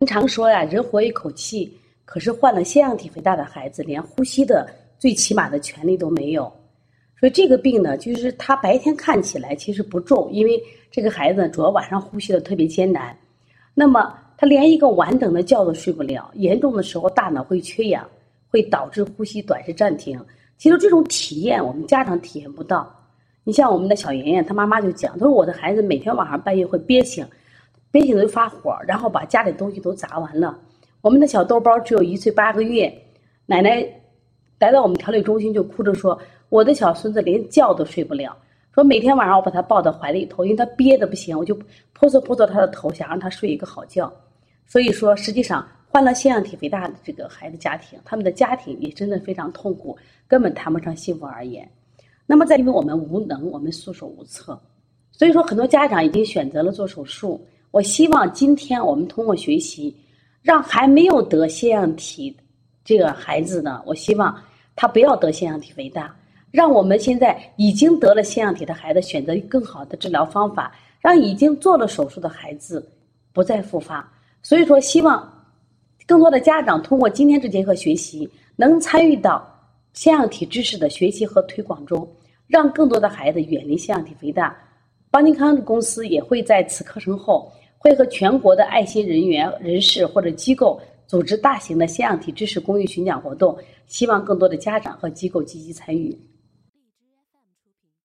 经常说呀，人活一口气，可是患了腺样体肥大的孩子，连呼吸的最起码的权利都没有。所以这个病呢，就是他白天看起来其实不重，因为这个孩子主要晚上呼吸的特别艰难。那么他连一个完整的觉都睡不了，严重的时候大脑会缺氧，会导致呼吸短时暂停。其实这种体验我们家长体验不到。你像我们的小妍妍，她妈妈就讲，她说我的孩子每天晚上半夜会憋醒。憋醒了就发火，然后把家里东西都砸完了。我们的小豆包只有一岁八个月，奶奶来到我们调理中心就哭着说：“我的小孙子连觉都睡不了，说每天晚上我把他抱到怀里头，因为他憋得不行，我就扑搓扑搓他的头，想让他睡一个好觉。”所以说，实际上患了腺样体肥大的这个孩子家庭，他们的家庭也真的非常痛苦，根本谈不上幸福而言。那么，在因为我们无能，我们束手无策，所以说很多家长已经选择了做手术。我希望今天我们通过学习，让还没有得腺样体这个孩子呢，我希望他不要得腺样体肥大。让我们现在已经得了腺样体的孩子选择更好的治疗方法，让已经做了手术的孩子不再复发。所以说，希望更多的家长通过今天这节课学习，能参与到腺样体知识的学习和推广中，让更多的孩子远离腺样体肥大。邦尼康公司也会在此课程后。会和全国的爱心人员、人士或者机构组织大型的腺样体知识公益巡讲活动，希望更多的家长和机构积极参与。